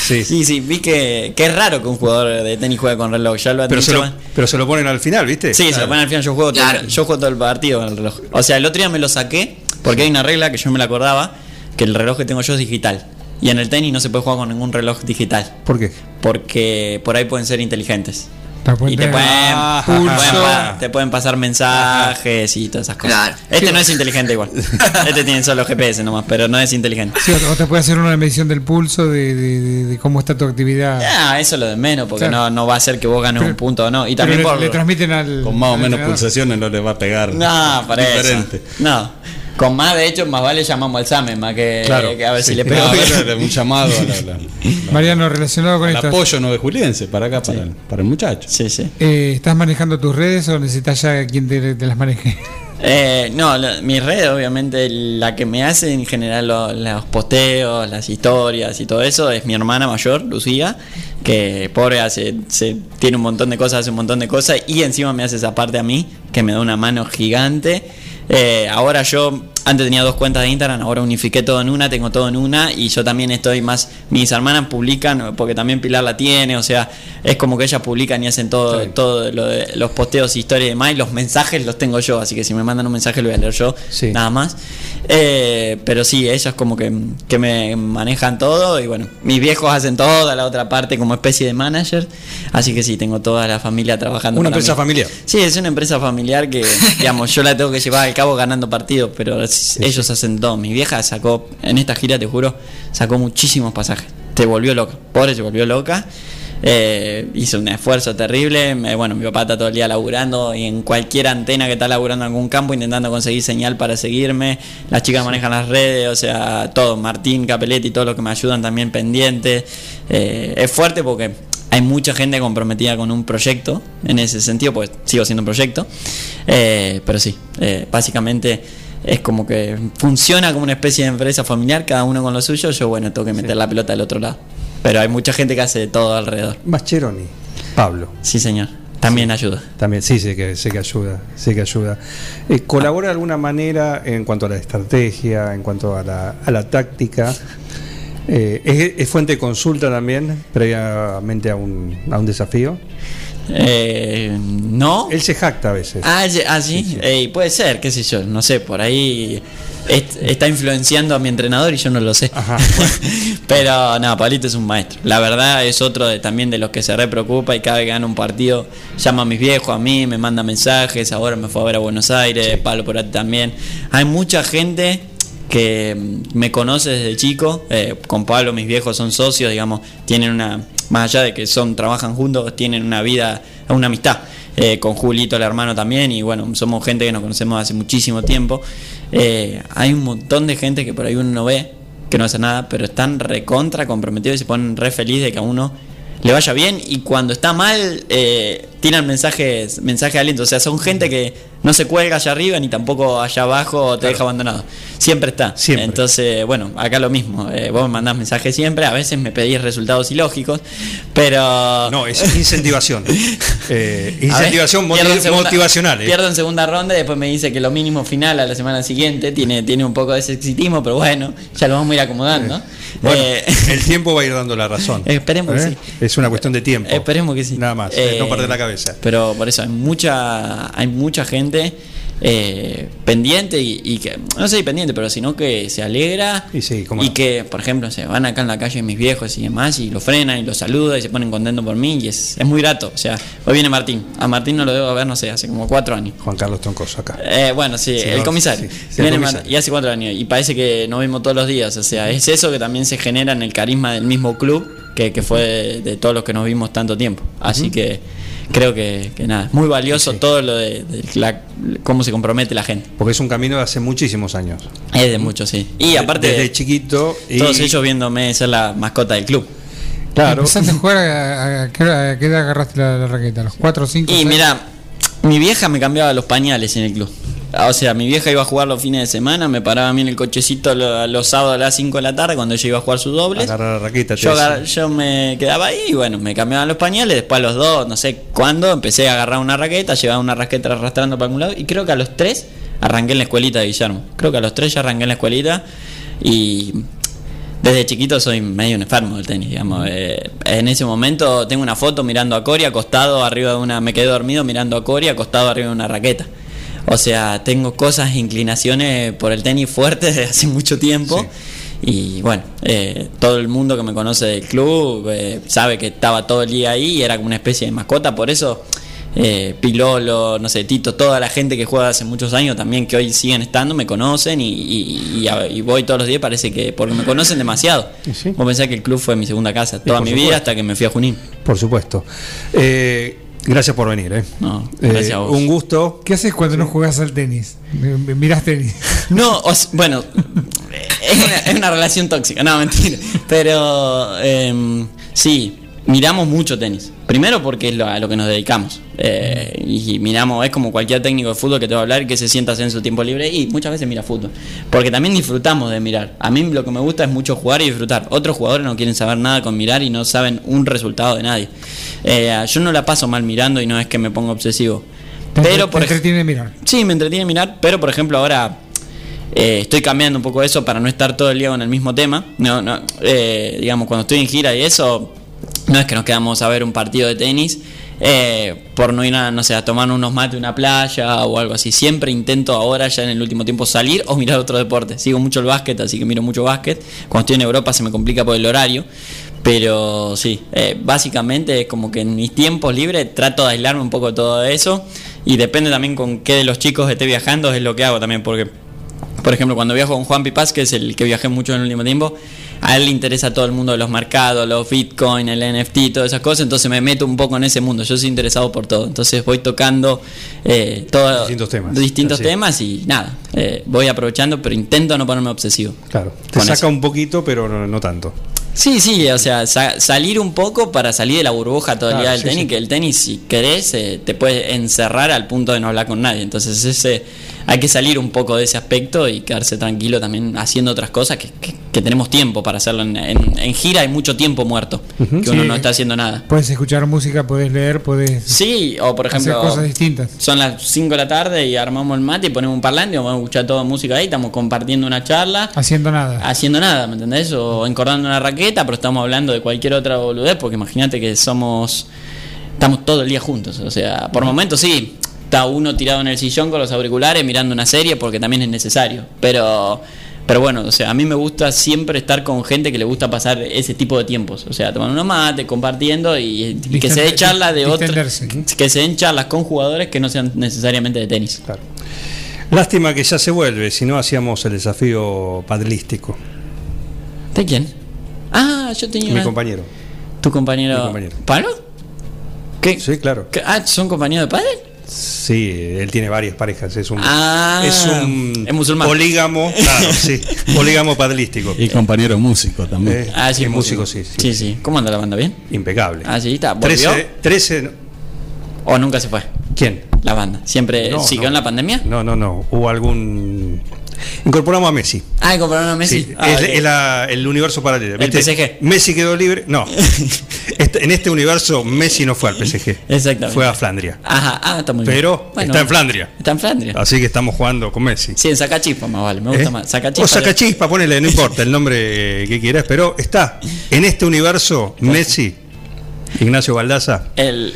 Sí. Sí, sí, vi que, que es raro que un jugador de tenis juegue con reloj. Ya lo han Pero se, lo, pero se lo ponen al final, ¿viste? Sí, se lo ponen al final. Yo juego, todo- Claro. yo juego todo el partido con el reloj. O sea, el otro día me lo saqué porque hay una regla que yo me la acordaba: que el reloj que tengo yo es digital. Y en el tenis no se puede jugar con ningún reloj digital. ¿Por qué? Porque por ahí pueden ser inteligentes. Te pueden Y te pueden, Ah, te pueden te pasar mensajes y todas esas cosas. Claro. Este no es inteligente igual. *laughs* Este tiene solo GPS nomás, pero no es inteligente. Sí, o te puede hacer una medición del pulso, de, de- de- de cómo está tu actividad. Ah, eso es lo de menos, porque Claro. no, no va a ser que vos ganes Pero- un punto o no. Y Pero también le, por. le transmiten al. Con más o menos pulsaciones no le va a pegar. No, para eso. Diferente. No. Con más, de hecho, más vale llamamos al SAME, más que, Claro, que a ver sí. si le *laughs* No, pego. era un llamado a la- la- *laughs* Mariano, relacionado con al esto. apoyo no de Juliense para acá, para, el, para el muchacho. Sí, sí. eh, ¿Estás manejando tus redes o necesitas ya quien te, te las maneje? *laughs* Eh, no, la- mi red, obviamente, la que me hace en general lo- los posteos, las historias y todo eso es mi hermana mayor, Lucía, que pobre hace, se, tiene un montón de cosas, hace un montón de cosas y encima me hace esa parte a mí, que me da una mano gigante. Eh, ahora yo, antes tenía dos cuentas de Instagram, ahora unifiqué todo en una, tengo todo en una y yo también estoy más, mis hermanas publican, porque también Pilar la tiene, o sea, es como que ellas publican y hacen todo, Sí. todo lo de los posteos, historias y demás, y los mensajes los tengo yo, así que si me mandan un mensaje lo voy a leer yo, Sí. nada más. Eh, pero sí, ellas como que, que me manejan todo y bueno, mis viejos hacen toda la otra parte como especie de manager, así que sí, tengo toda la familia trabajando. Una para empresa mí. familiar. Sí, es una empresa familiar que, *laughs* digamos, yo la tengo que llevar al cabo ganando partidos, pero ellos hacen todo. Mi vieja sacó, en esta gira, te juro, sacó muchísimos pasajes. Te volvió loca. Pobre, se volvió loca. Eh, hizo un esfuerzo terrible. Me- bueno, mi papá está todo el día laburando y en cualquier antena que está laburando en algún campo intentando conseguir señal para seguirme. Las chicas manejan las redes, o sea, todo. Martín, Capelletti, todo lo que me ayudan también pendientes. Eh, es fuerte porque hay mucha gente comprometida con un proyecto en ese sentido, pues sigo siendo un proyecto. Eh, pero sí, eh, básicamente es como que funciona como una especie de empresa familiar, cada uno con lo suyo. Yo, bueno, tengo que meter la pelota del otro lado. Pero hay mucha gente que hace de todo alrededor. Mascheroni. Pablo. Sí, señor. También ayuda. También, sí, sé que, sé que ayuda, sé que ayuda. Eh, ¿Colabora de alguna manera en cuanto a la estrategia, en cuanto a la, a la táctica? Eh, ¿es, es fuente de consulta también, previamente a un, a un desafío? Eh, no. Él se jacta a veces. Ah, ah, sí. Ey, puede ser, qué sé yo. No sé, por ahí est- está influenciando a mi entrenador y yo no lo sé. Ajá. *laughs* Pero no, Pablito es un maestro. La verdad es otro de, también de los que se re preocupa y cada vez que gana un partido llama a mis viejos, a mí, me manda mensajes. Ahora me fue a ver a Buenos Aires, Pablo por ahí también. Hay mucha gente que mm, me conoce desde chico. eh, con Pablo, mis viejos son socios, digamos, tienen una. Más allá de que son, trabajan juntos, tienen una vida, una amistad. eh, con Julito, el hermano también, y bueno, somos gente que nos conocemos hace muchísimo tiempo. Eh, hay un montón de gente que por ahí uno no ve, que no hace nada, pero están recontra comprometidos y se ponen re feliz de que a uno le vaya bien y cuando está mal, eh, tiran mensajes, mensajes de aliento. O sea, son gente que no se cuelga allá arriba ni tampoco allá abajo te deja abandonado. Siempre está. Siempre. Entonces, bueno, acá lo mismo. Eh, vos me mandás mensajes siempre, a veces me pedís resultados ilógicos, pero. No, es incentivación. *laughs* Eh, incentivación pierdo segunda- motivacional. eh. Pierdo en segunda ronda y después me dice que lo mínimo final a la semana siguiente tiene, tiene un poco de sexitismo, pero bueno, ya lo vamos a ir acomodando. Bueno, el tiempo va a ir *laughs* dando la razón. Esperemos que sí. Es una cuestión de tiempo. Esperemos que sí. Nada más, no perder la cabeza. Pero por eso hay mucha, hay mucha gente eh, pendiente y, y que, no sé pendiente, pero sino que se alegra Y sí, que, por ejemplo, se van acá en la calle mis viejos y demás y lo frenan y lo saludan y se ponen contentos por mí y es, es muy grato. O sea, hoy viene Martín. A Martín no lo debo ver, no sé, hace como cuatro años. Juan Carlos Troncoso acá. Eh, bueno, sí, Sí, el comisario. sí, el comisario. Y hace cuatro años. Y parece que nos vemos todos los días. O sea, es eso que también se genera en el carisma del mismo club que, que fue de, de todos los que nos vimos tanto tiempo. Así que creo que, que nada, muy valioso Sí. todo lo de, de la- cómo se compromete la gente. Porque es un camino de hace muchísimos años. Es de mucho, sí. Y aparte, Desde chiquito. Y, todos ellos viéndome ser la mascota del club. Claro. Empezaste a jugar a, a- a qué hora- a qué edad agarraste la, la raqueta, a los 4 o 5. Y mira, mi vieja me cambiaba los pañales en el club. O sea, mi vieja iba a jugar los fines de semana, me paraba a mí en el cochecito lo- los sábados a las 5 de la tarde cuando ella iba a jugar sus dobles. Agarrar la raqueta. Yo, agar- yo me quedaba ahí y bueno, me cambiaban los pañales. Después a los dos, no sé cuándo, empecé a agarrar una raqueta, llevaba una raqueta arrastrando para algún lado. Y creo que a los tres arranqué en la escuelita de Guillermo. Creo que a los tres ya arranqué en la escuelita. Y desde chiquito soy medio un enfermo del tenis, digamos. Eh, en ese momento tengo una foto mirando a Cory acostado arriba de una. Me quedé dormido mirando a Cory acostado arriba de una raqueta. O sea, tengo cosas, inclinaciones por el tenis fuertes desde hace mucho tiempo. Y bueno, eh, todo el mundo que me conoce del club eh, sabe que estaba todo el día ahí y era como una especie de mascota. Por eso, eh, Pilolo, no sé, Tito, toda la gente que juega hace muchos años también que hoy siguen estando, me conocen y, y- y a- y voy todos los días. Parece que porque me conocen demasiado. Sí. Vos pensás que el club fue mi segunda casa toda mi supuesto. vida hasta que me fui a Junín. Por supuesto. Eh, gracias por venir. eh. No, Eh, gracias a vos. Un gusto. ¿Qué haces cuando no jugás al tenis? Mi- Mirás tenis. *laughs* No, o s- bueno, *laughs* es una, es una relación tóxica, no, mentira. Pero em, sí, miramos mucho tenis. Primero porque es lo, a lo que nos dedicamos. Eh, y miramos, es como cualquier técnico de fútbol que te va a hablar que se sienta en su tiempo libre y muchas veces mira fútbol. Porque también disfrutamos de mirar. A mí lo que me gusta es mucho jugar y disfrutar. Otros jugadores no quieren saber nada con mirar y no saben un resultado de nadie. Eh, yo no la paso mal mirando y no es que me ponga obsesivo. Te, Pero te por ej- entretiene mirar. Sí, me entretiene mirar, pero por ejemplo ahora eh, estoy cambiando un poco eso para no estar todo el día con el mismo tema. No, no, eh, digamos, cuando estoy en gira y eso, no es que nos quedamos a ver un partido de tenis eh, por no ir a, no sé, a tomar unos mates una playa o algo así. Siempre intento ahora, ya en el último tiempo, salir o mirar otro deporte. Sigo mucho el básquet, así que miro mucho básquet. Cuando estoy en Europa se me complica por el horario. Pero sí, eh, básicamente es como que en mis tiempos libres trato de aislarme un poco de todo eso y depende también con qué de los chicos esté viajando es lo que hago también porque por ejemplo cuando viajo con Juan Pipaz que es el que viajé mucho en el último tiempo a él le interesa todo el mundo de los mercados, los bitcoin, el NFT, todas esas cosas, entonces me meto un poco en ese mundo, yo soy interesado por todo, entonces voy tocando eh, todo- Distintos temas. distintos Así. temas y nada, eh, voy aprovechando, pero intento no ponerme obsesivo. Claro. Te saca eso. un poquito, pero no, no tanto. Sí, sí, o sea, sa- salir un poco para salir de la burbuja Claro, día del sí, tenis, sí. que el tenis, si querés, eh, te puede encerrar al punto de no hablar con nadie. Entonces, ese hay que salir un poco de ese aspecto y quedarse tranquilo también haciendo otras cosas que, que- que tenemos tiempo para hacerlo. En, en- en gira hay mucho tiempo muerto, que uno Sí. no está haciendo nada. Puedes escuchar música, puedes leer, puedes Sí, o por hacer ejemplo, cosas distintas. son las 5 de la tarde y armamos el mate y ponemos un parlante y vamos a escuchar toda música ahí, estamos compartiendo una charla Haciendo nada. haciendo nada, ¿me entendés? O encordando una raqueta, pero estamos hablando de cualquier otra boludez, porque imagínate que somos. Estamos todo el día juntos. O sea, por momentos sí, está uno tirado en el sillón con los auriculares mirando una serie, porque también es necesario. Pero. Pero bueno, o sea, a mí me gusta siempre estar con gente que le gusta pasar ese tipo de tiempos. O sea, tomar unos mates, compartiendo y, y que se dé Distender- charla de distenderse. Que se den charlas con jugadores que no sean necesariamente de tenis. Claro. Lástima que ya se vuelve, si no hacíamos el desafío padrístico. ¿De quién? Ah, yo tenía Mi una- compañero. ¿Tu compañero? Mi compañero. ¿Pablo? ¿Qué? Sí, claro. ¿Qué? Ah, ¿son compañeros de padre? Sí, él tiene varias parejas. Es un, Ah, es un es musulmán. polígamo, *laughs* claro, sí, polígamo padrístico. Y compañero músico también. Eh, Ah, sí, es músico, sí, sí. Sí, sí. ¿Cómo anda la banda? ¿Bien? Impecable. Ah, sí, está. ¿Volvió? 13, 13 no. ¿O nunca se fue? ¿Quién? La banda. ¿Siempre No, siguió no. en la pandemia? No, no, no. Hubo algún. Incorporamos a Messi. Ah, compraron a Messi. Sí, Ah, es, ok. es la- el universo paralelo. El PSG. Messi quedó libre. No. *laughs* Este- en este universo, Messi no fue al PSG. Exactamente. Fue a Flandria. Ajá, ah, está muy bien. Pero Bueno, está en Flandria. Está en Flandria. Así que estamos jugando con Messi. Sí, en Sacachispa más vale, me gusta ¿Eh? más. Sacachispa. O Sacachispa, ponele, no importa el nombre que quieras, pero está en este universo Messi, Ignacio Baldaza. El,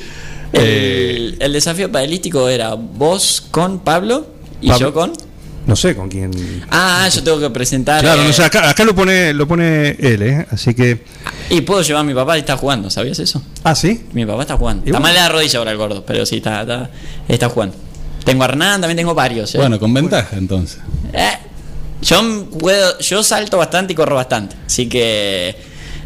el, Eh, el desafío padelístico era vos con Pablo y Pablo. yo con. No sé con quién. Ah, yo tengo que presentar. Claro, eh, no sé, acá, acá lo pone lo pone él, ¿eh? Así que. Y puedo llevar a mi papá y está jugando, ¿sabías eso? Ah, sí. Mi papá está jugando. Está mal de la rodilla ahora el gordo, pero sí, está, está, está jugando. Tengo a Hernán, también tengo varios. ¿eh? Bueno, con ventaja entonces. Eh, yo puedo, yo salto bastante y corro bastante, así que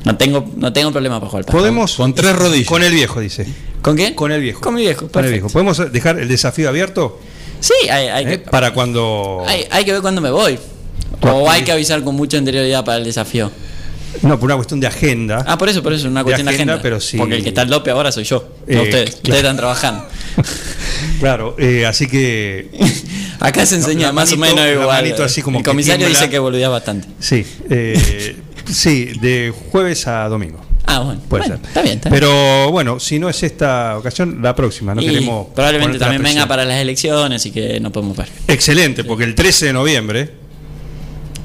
no tengo, no tengo problema para jugar. Podemos. Con tres rodillas. Con el viejo, dice. ¿Con quién? Con el viejo. Con mi viejo. Con el viejo. ¿Podemos dejar el desafío abierto? Sí, hay, hay ¿Eh? que, Para cuando. hay, hay que ver cuándo me voy. O hay que avisar con mucha anterioridad para el desafío. No, por una cuestión de agenda. Ah, por eso, por eso, una cuestión de agenda, agenda. pero sí. Porque el que está al dope ahora soy yo, Eh, no ustedes. claro. Ustedes están trabajando. *laughs* Claro, eh, así que. *laughs* Acá se enseña más o menos igual. así como el comisario tiembla. dice que boludea bastante. Sí, eh, sí, de jueves a domingo. Ah, bueno. Puede bueno, ser. Está bien, está bien. Pero bueno, si no es esta ocasión, la próxima. No Y queremos. probablemente también venga para las elecciones y que no podemos ver. Excelente, porque el 13 de noviembre.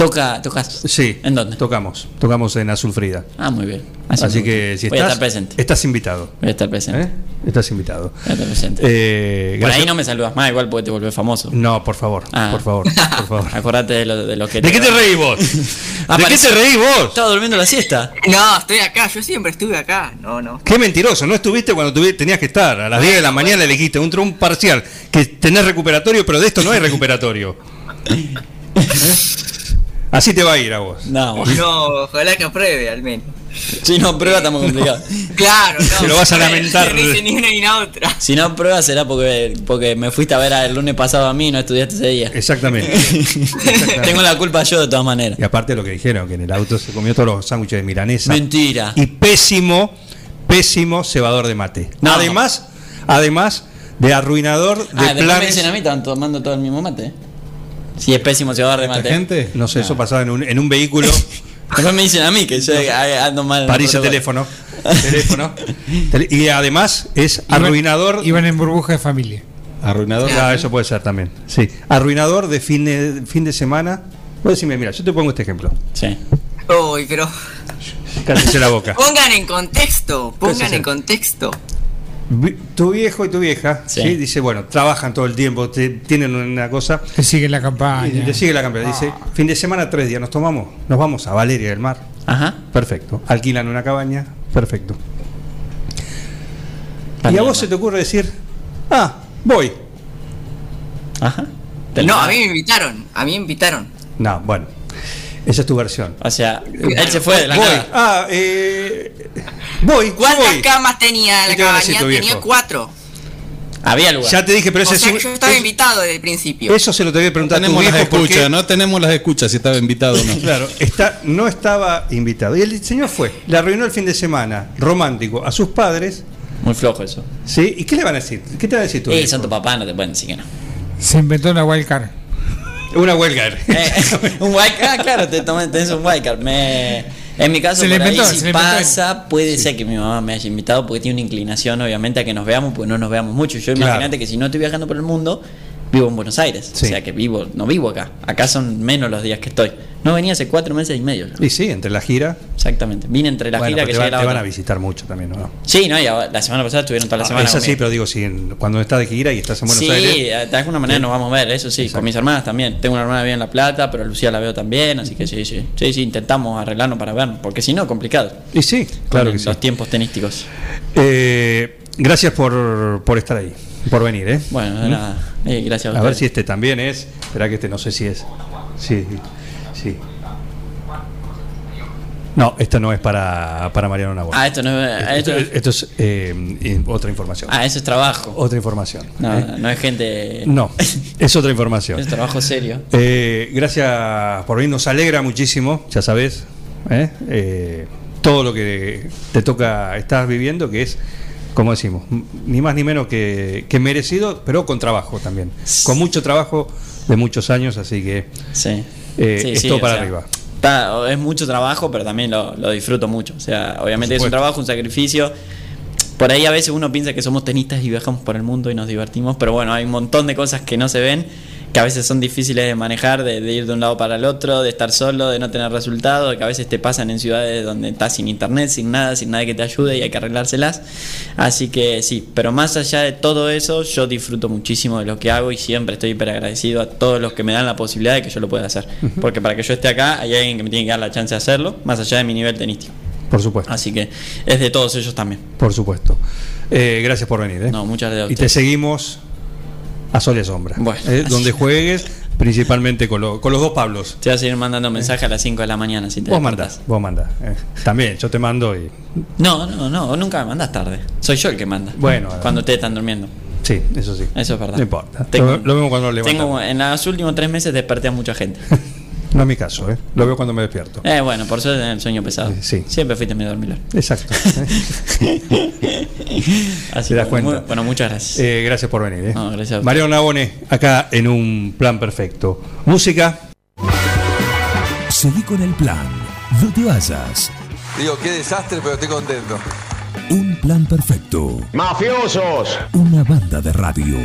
Toca, tocas. Sí. ¿En dónde? Tocamos. Tocamos en Azul Frida. Ah, muy bien. Así, gusta. que si voy a estás. estar presente. Estás invitado. Voy a estar presente. ¿eh? Estás invitado. Voy a estar presente. Eh, Por ahí no me saludas más, igual porque te volvés famoso. No, por favor. Ah. Por favor. Por favor. *laughs* Acordate de lo, de lo que ¿De qué te reís vos? *laughs* ¿De qué te reís vos? Estaba durmiendo la siesta. No, estoy acá, yo siempre estuve acá. No, no. Qué mentiroso, no estuviste cuando tuvi- tenías que estar. A las 10 de la mañana elegiste un, un parcial que tenés recuperatorio, pero de esto no hay recuperatorio. ¿Eh? *laughs* Así te va a ir a vos. No, No, ojalá que apruebe al menos. si no prueba estamos complicados. *laughs* Claro, no. Te lo vas a lamentar. No dice ni una ni la otra. Si no prueba será porque, porque me fuiste a ver el lunes pasado a mí y no estudiaste ese día. Exactamente. *laughs* Exactamente. Tengo la culpa yo de todas maneras. Y aparte lo que dijeron, que en el auto se comió todos los sándwiches de milanesa. Mentira. Y pésimo, pésimo cebador de mate. No. Además, además de arruinador de Ah, después me planes. dicen a mí, estaban tomando todo el mismo mate. Si es pésimo llevar de ¿Esta mate. gente? No sé, eso pasaba en un, en un vehículo. *laughs* Después me dicen a mí que yo ando mal. París el protocolo. teléfono. teléfono. Y además es Iban- arruinador. Iban en burbuja de familia. Arruinador. Ah, eso puede ser también. Sí. Arruinador de fin de, fin de semana. Vos decime, mira, yo te pongo este ejemplo. Sí. Uy, pero Cállese la boca. *laughs* pongan en contexto, ¿Qué pongan en contexto. Tu viejo y tu vieja, Sí. sí. dice, bueno, trabajan todo el tiempo, te- tienen una cosa. Que sigue la Y campaña. te sigue la campaña. Dice, fin de semana, tres días, nos tomamos, nos vamos a Valeria del Mar. Ajá. Perfecto. Alquilan una cabaña, perfecto. Y a vos se te ocurre decir, ah, voy. Ajá. Te No, a mí me invitaron, a mí me invitaron. No, bueno, esa es tu versión. O sea, él se fue de la voy. nada. Ah, eh, voy. ¿Cuántas voy. camas tenía ¿Qué la te a cabaña? tu Tenía cuatro. Había lugar. Ya te dije, pero O ese sea, es yo estaba es- invitado desde el principio. Eso se lo tenía que preguntar a tu tenemos las viejo porque- escuchas, no tenemos las escuchas si estaba invitado o no. *laughs* Claro, está, no estaba invitado. Y el señor fue, le arruinó el fin de semana romántico a sus padres. Muy flojo eso. ¿sí? ¿Y qué le van a decir? ¿Qué te va a decir tu Eh, viejo? son tu papá, no te pueden decir que no. Se inventó una wildcard. Una huelga. *laughs* Eh, *laughs* un wildcard, ah, claro, te tomas, tenés un wildcard. Me, en mi caso, por ahí, inventó, si pasa, puede ser que mi mamá me haya invitado porque tiene una inclinación, obviamente, a que nos veamos, porque no nos veamos mucho. Yo Claro. imagínate que si no estoy viajando por el mundo, vivo en Buenos Aires. Sí. O sea que vivo, no vivo acá. Acá son menos los días que estoy. No venía hace cuatro meses y medio. Y sí, entre la gira. Exactamente. Vine entre la bueno, gira que te, va- te van a visitar mucho también, ¿no? Sí, no, y ahora- la semana pasada estuvieron toda la Ah, semana. es así, conmigo. pero digo, si en- cuando estás de gira y estás en Buenos sí, Aires. de alguna manera nos vamos a ver, eso sí, Exacto. con mis hermanas también. Tengo una hermana bien en La Plata, pero a Lucía la veo también, así que sí, sí. Sí, sí, intentamos arreglarnos para vernos, porque si no, complicado. Y sí, claro Con que sí. Los tiempos tenísticos. Eh, gracias por, por estar ahí, por venir, ¿eh? Bueno, nada, eh, gracias a, A ver si este también es. Espera que este no sé si es. Sí, sí. No, esto no es para, para Mariano Nagua. Ah, esto no es. esto, Esto, esto es eh, otra información. ah, eso es trabajo. Otra información. No, ¿eh? no es gente. No, *laughs* es otra información. Es trabajo serio. Eh, gracias por venir, nos alegra muchísimo, ya sabes, todo lo que te toca, estás viviendo, que es como decimos, ni más ni menos que, que merecido, pero con trabajo también. Con mucho trabajo de muchos años, así que Sí. eh, Sí, es sí, para sea, arriba. está- es mucho trabajo, pero también lo, lo disfruto mucho. O sea, obviamente es un trabajo, un sacrificio. Por ahí a veces uno piensa que somos tenistas y viajamos por el mundo y nos divertimos, pero bueno, hay un montón de cosas que no se ven, que a veces son difíciles de manejar, de, de ir de un lado para el otro, de estar solo, de no tener resultados, que a veces te pasan en ciudades donde estás sin internet, sin nada, sin nadie que te ayude y hay que arreglárselas. Así que sí, pero más allá de todo eso, yo disfruto muchísimo de lo que hago y siempre estoy hiper agradecido a todos los que me dan la posibilidad de que yo lo pueda hacer. Porque para que yo esté acá hay alguien que me tiene que dar la chance de hacerlo, más allá de mi nivel tenístico. Por supuesto, Así que es de todos ellos también. por supuesto. Eh, gracias por venir. ¿eh? No, muchas gracias a Y te seguimos a sol y sombra. Bueno. ¿eh? Donde juegues, principalmente con, lo- con los dos Pablos. Te voy a seguir mandando mensajes a las 5 de la mañana si te Vos despertás. mandás, vos mandás. eh. También, yo te mando y. No, no, no, nunca me mandas tarde. Soy yo el que manda. Bueno, Cuando ustedes están durmiendo. Sí, eso sí. Eso es verdad. No importa. Tengo- lo, lo vemos cuando lo Tengo, levantamos. en los últimos tres meses desperté a mucha gente. *laughs* No es mi caso, ¿eh? Lo veo cuando me despierto. Eh, bueno, por eso es el sueño pesado. Sí. Siempre fuiste medio dormilón. Exacto. *laughs* Así ¿Te das que, cuenta? muy- bueno, muchas gracias. Eh, gracias por venir. ¿eh? No, gracias a usted. Mariano Nabone, acá en un plan perfecto. Música. Seguí con el plan. No te vayas. Digo, qué desastre, pero estoy contento. Un plan perfecto. ¡Mafiosos! Una banda de radio.